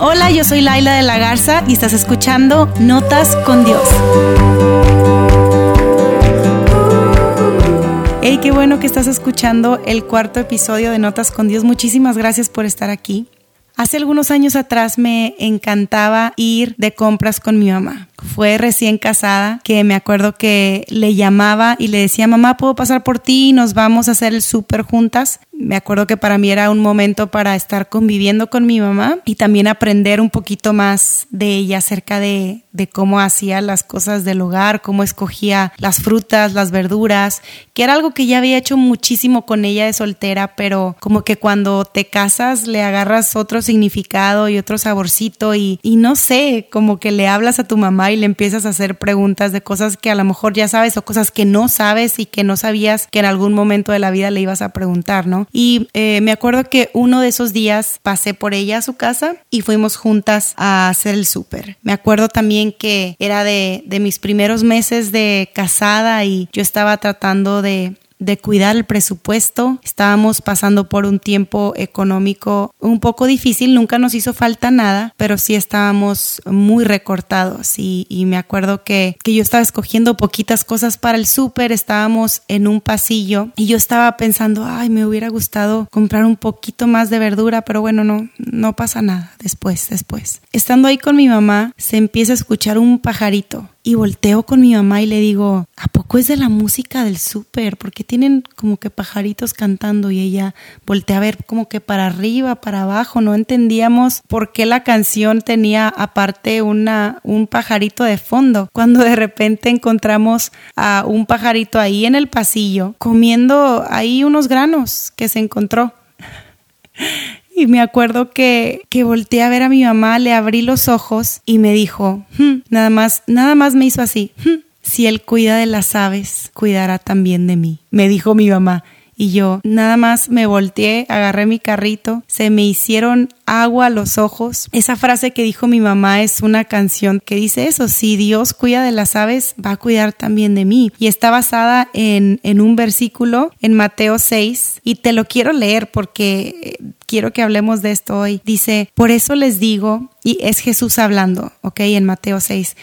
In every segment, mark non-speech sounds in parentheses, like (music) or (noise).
Hola, yo soy Laila de la Garza y estás escuchando Notas con Dios. Hey, qué bueno que estás escuchando el cuarto episodio de Notas con Dios. Muchísimas gracias por estar aquí. Hace algunos años atrás me encantaba ir de compras con mi mamá fue recién casada, que me acuerdo que le llamaba y le decía, mamá, ¿puedo pasar por ti? Nos vamos a hacer el súper juntas. Me acuerdo que para mí era un momento para estar conviviendo con mi mamá y también aprender un poquito más de ella acerca de, de cómo hacía las cosas del hogar, cómo escogía las frutas, las verduras, que era algo que ya había hecho muchísimo con ella de soltera, pero como que cuando te casas le agarras otro significado y otro saborcito y, y no sé, como que le hablas a tu mamá y le empiezas a hacer preguntas de cosas que a lo mejor ya sabes o cosas que no sabes y que no sabías que en algún momento de la vida le ibas a preguntar, ¿no? Y eh, me acuerdo que uno de esos días pasé por ella a su casa y fuimos juntas a hacer el súper. Me acuerdo también que era de, de mis primeros meses de casada y yo estaba tratando de de cuidar el presupuesto. Estábamos pasando por un tiempo económico un poco difícil, nunca nos hizo falta nada, pero sí estábamos muy recortados y, me acuerdo que, que, yo estaba escogiendo poquitas cosas para el súper, estábamos en un pasillo y yo estaba pensando, ay, me hubiera gustado comprar un poquito más de verdura, pero bueno, no, no pasa nada, después, después. Estando ahí con mi mamá, se empieza a escuchar un pajarito y volteo con mi mamá y le digo, ¿a poco es de la música del súper? Porque tienen como que pajaritos cantando y ella voltea a ver como que para arriba, para abajo. No entendíamos por qué la canción tenía aparte una, un pajarito de fondo. Cuando de repente encontramos a un pajarito ahí en el pasillo comiendo ahí unos granos que se encontró. Y me acuerdo que, que volteé a ver a mi mamá, le abrí los ojos y me dijo, hmm", nada más, nada más me hizo así, hmm, si él cuida de las aves, cuidará también de mí. Me dijo mi mamá. Y yo nada más me volteé, agarré mi carrito, se me hicieron agua a los ojos. Esa frase que dijo mi mamá es una canción que dice eso, si Dios cuida de las aves, va a cuidar también de mí. Y está basada en, en un versículo en Mateo 6 y te lo quiero leer porque eh, quiero que hablemos de esto hoy. Dice, por eso les digo, y es Jesús hablando, ok, en Mateo 6,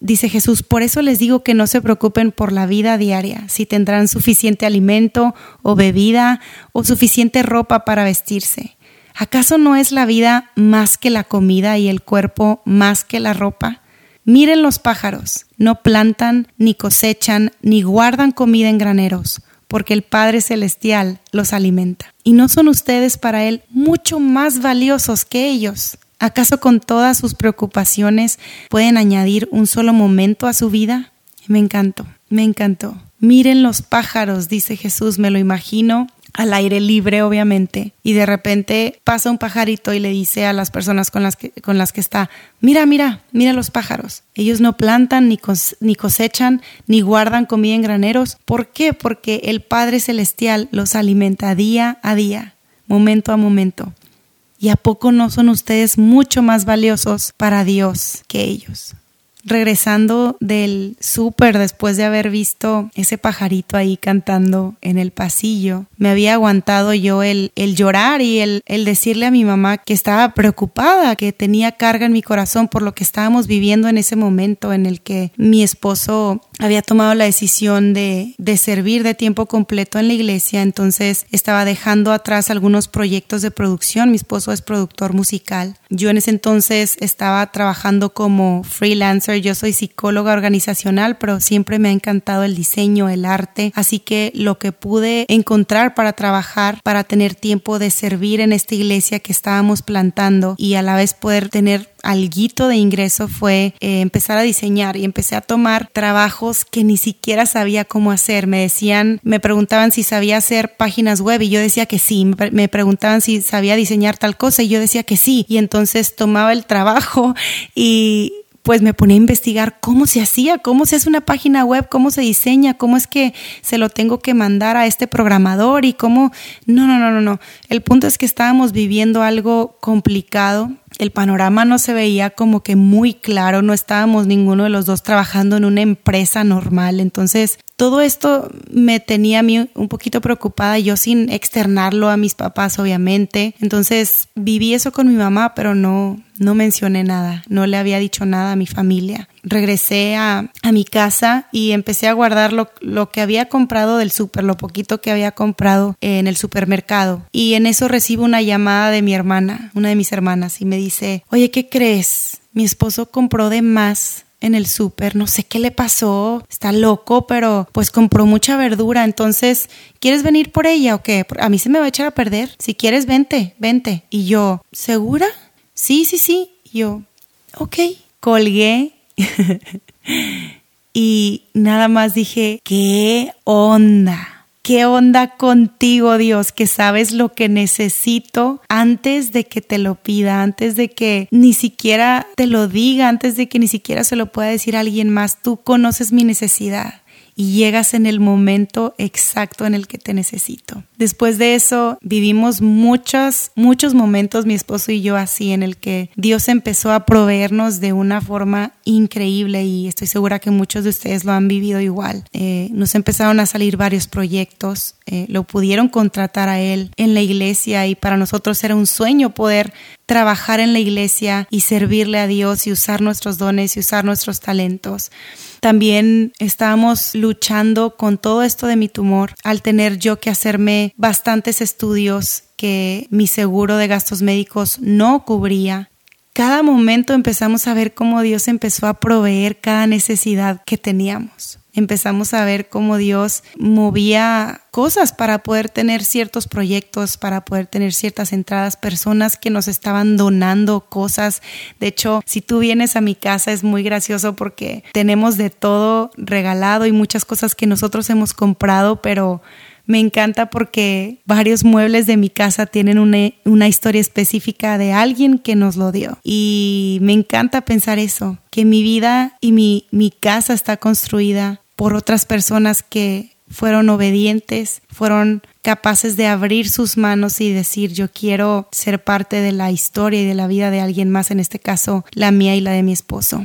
Dice Jesús, por eso les digo que no se preocupen por la vida diaria, si tendrán suficiente alimento o bebida o suficiente ropa para vestirse. ¿Acaso no es la vida más que la comida y el cuerpo más que la ropa? Miren los pájaros, no plantan, ni cosechan, ni guardan comida en graneros, porque el Padre Celestial los alimenta. ¿Y no son ustedes para Él mucho más valiosos que ellos? ¿Acaso con todas sus preocupaciones pueden añadir un solo momento a su vida? Me encantó, me encantó. Miren los pájaros, dice Jesús, me lo imagino al aire libre, obviamente, y de repente pasa un pajarito y le dice a las personas con las que, con las que está, mira, mira, mira los pájaros. Ellos no plantan, ni, ni cosechan, ni guardan comida en graneros. ¿Por qué? Porque el Padre Celestial los alimenta día a día, momento a momento. ¿Y a poco no son ustedes mucho más valiosos para Dios que ellos? Regresando del súper después de haber visto ese pajarito ahí cantando en el pasillo, me había aguantado yo el, el llorar y el, el, decirle a mi mamá que estaba preocupada, que tenía carga en mi corazón por lo que estábamos viviendo en ese momento en el que mi esposo había tomado la decisión de, de servir de tiempo completo en la iglesia, entonces estaba dejando atrás algunos proyectos de producción, mi esposo es productor musical, yo en ese entonces estaba trabajando como freelancer yo soy psicóloga organizacional, pero siempre me ha encantado el diseño, el arte, así que lo que pude encontrar para trabajar, para tener tiempo de servir en esta iglesia que estábamos plantando y a la vez poder tener alguito de ingreso fue eh, empezar a diseñar y empecé a tomar trabajos que ni siquiera sabía cómo hacer. Me decían, me preguntaban si sabía hacer páginas web y yo decía que sí. Me preguntaban si sabía diseñar tal cosa y yo decía que sí. Y entonces tomaba el trabajo y pues me ponía a investigar cómo se hacía, cómo se hace una página web, cómo se diseña, cómo es que se lo tengo que mandar a este programador y cómo... No, no, no, no, no. El punto es que estábamos viviendo algo complicado. El panorama no se veía como que muy claro, no estábamos ninguno de los dos trabajando en una empresa normal. Entonces, todo esto me tenía a mí un poquito preocupada, yo sin externarlo a mis papás, obviamente. Entonces, viví eso con mi mamá, pero no, no mencioné nada, no le había dicho nada a mi familia. Regresé a, a mi casa y empecé a guardar lo, lo que había comprado del súper, lo poquito que había comprado en el supermercado. Y en eso recibo una llamada de mi hermana, una de mis hermanas, y me dice, oye, ¿qué crees? Mi esposo compró de más en el súper, no sé qué le pasó, está loco, pero pues compró mucha verdura, entonces, ¿quieres venir por ella o qué? A mí se me va a echar a perder. Si quieres, vente, vente. Y yo, ¿segura? Sí, sí, sí. Yo, ok, colgué. (laughs) y nada más dije, ¿qué onda? ¿Qué onda contigo, Dios? Que sabes lo que necesito antes de que te lo pida, antes de que ni siquiera te lo diga, antes de que ni siquiera se lo pueda decir alguien más. Tú conoces mi necesidad y llegas en el momento exacto en el que te necesito. Después de eso vivimos muchos, muchos momentos, mi esposo y yo así, en el que Dios empezó a proveernos de una forma increíble y estoy segura que muchos de ustedes lo han vivido igual. Eh, nos empezaron a salir varios proyectos, eh, lo pudieron contratar a él en la iglesia y para nosotros era un sueño poder trabajar en la iglesia y servirle a Dios y usar nuestros dones y usar nuestros talentos. También estábamos luchando con todo esto de mi tumor al tener yo que hacerme bastantes estudios que mi seguro de gastos médicos no cubría. Cada momento empezamos a ver cómo Dios empezó a proveer cada necesidad que teníamos empezamos a ver cómo Dios movía cosas para poder tener ciertos proyectos, para poder tener ciertas entradas, personas que nos estaban donando cosas. De hecho, si tú vienes a mi casa es muy gracioso porque tenemos de todo regalado y muchas cosas que nosotros hemos comprado, pero me encanta porque varios muebles de mi casa tienen una, historia específica de alguien que nos lo dio. Y me encanta pensar eso, que mi vida y mi, mi casa está construida por otras personas que fueron obedientes, fueron capaces de abrir sus manos y decir yo quiero ser parte de la historia y de la vida de alguien más, en este caso la mía y la de mi esposo.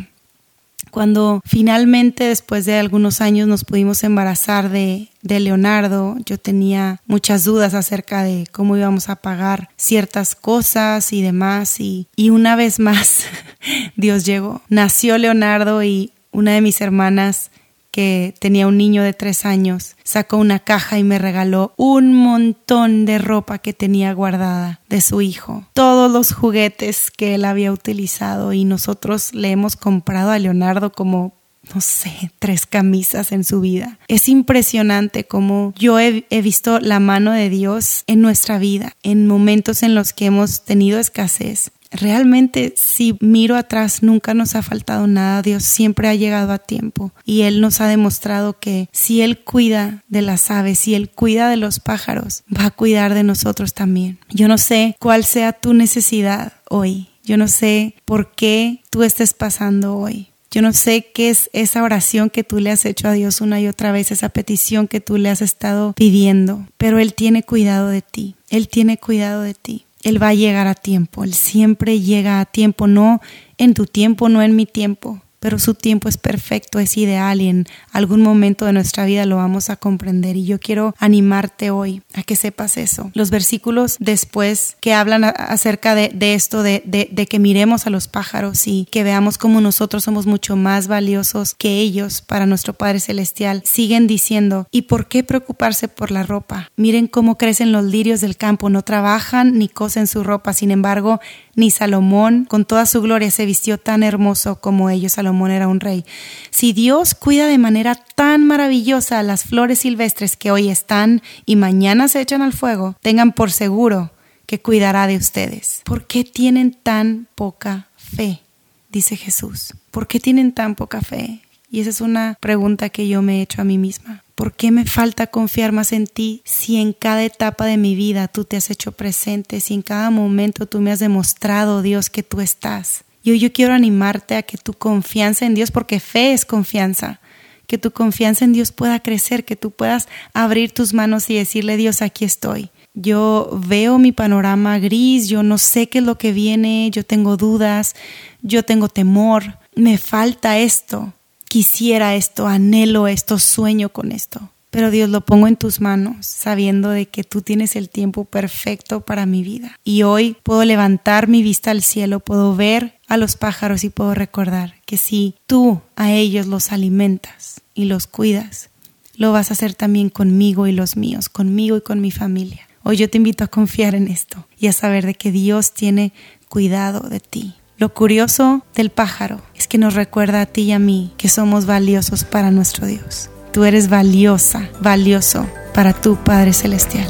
Cuando finalmente después de algunos años nos pudimos embarazar de, de Leonardo, yo tenía muchas dudas acerca de cómo íbamos a pagar ciertas cosas y demás y, y una vez más (laughs) Dios llegó. Nació Leonardo y una de mis hermanas que tenía un niño de tres años, sacó una caja y me regaló un montón de ropa que tenía guardada de su hijo, todos los juguetes que él había utilizado y nosotros le hemos comprado a Leonardo como no sé, tres camisas en su vida. Es impresionante cómo yo he, he, visto la mano de Dios en nuestra vida, en momentos en los que hemos tenido escasez, realmente si miro atrás nunca nos ha faltado nada, Dios siempre ha llegado a tiempo y Él nos ha demostrado que si Él cuida de las aves, si Él cuida de los pájaros, va a cuidar de nosotros también. Yo no sé cuál sea tu necesidad hoy, yo no sé por qué tú estés pasando hoy. Yo no sé qué es esa oración que tú le has hecho a Dios una y otra vez, esa petición que tú le has estado pidiendo, pero Él tiene cuidado de ti, Él tiene cuidado de ti. Él va a llegar a tiempo, Él siempre llega a tiempo, no en tu tiempo, no en mi tiempo, pero su tiempo es perfecto, es ideal y en algún momento de nuestra vida lo vamos a comprender. Y yo quiero animarte hoy a que sepas eso. Los versículos después que hablan acerca de, esto, de, de, que miremos a los pájaros y que veamos cómo nosotros somos mucho más valiosos que ellos para nuestro Padre Celestial, siguen diciendo, ¿y por qué preocuparse por la ropa? Miren cómo crecen los lirios del campo, no trabajan ni cosen su ropa, sin embargo, ni Salomón con toda su gloria se vistió tan hermoso como ellos. Salomón era un rey. Si Dios cuida de manera tan maravillosa las flores silvestres que hoy están y mañana se echan al fuego, tengan por seguro que cuidará de ustedes. ¿Por qué tienen tan poca fe? Dice Jesús. ¿Por qué tienen tan poca fe? Y esa es una pregunta que yo me he hecho a mí misma. ¿Por qué me falta confiar más en ti si en cada etapa de mi vida tú te has hecho presente, si en cada momento tú me has demostrado, Dios, que tú estás? Yo quiero animarte a que tu confianza en Dios, porque fe es confianza, que tu confianza en Dios pueda crecer, que tú puedas abrir tus manos y decirle, Dios, aquí estoy. Yo veo mi panorama gris, yo no sé qué es lo que viene, yo tengo dudas, yo tengo temor, me falta esto, quisiera esto, anhelo esto, sueño con esto. Pero Dios lo pongo en tus manos, sabiendo de que tú tienes el tiempo perfecto para mi vida. Y hoy puedo levantar mi vista al cielo, puedo ver a los pájaros y puedo recordar que si tú a ellos los alimentas y los cuidas, lo vas a hacer también conmigo y los míos, conmigo y con mi familia. Hoy yo te invito a confiar en esto y a saber de que Dios tiene cuidado de ti. Lo curioso del pájaro es que nos recuerda a ti y a mí que somos valiosos para nuestro Dios. Tú eres valiosa, valioso para tu Padre Celestial.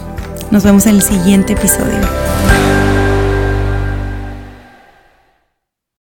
Nos vemos en el siguiente episodio.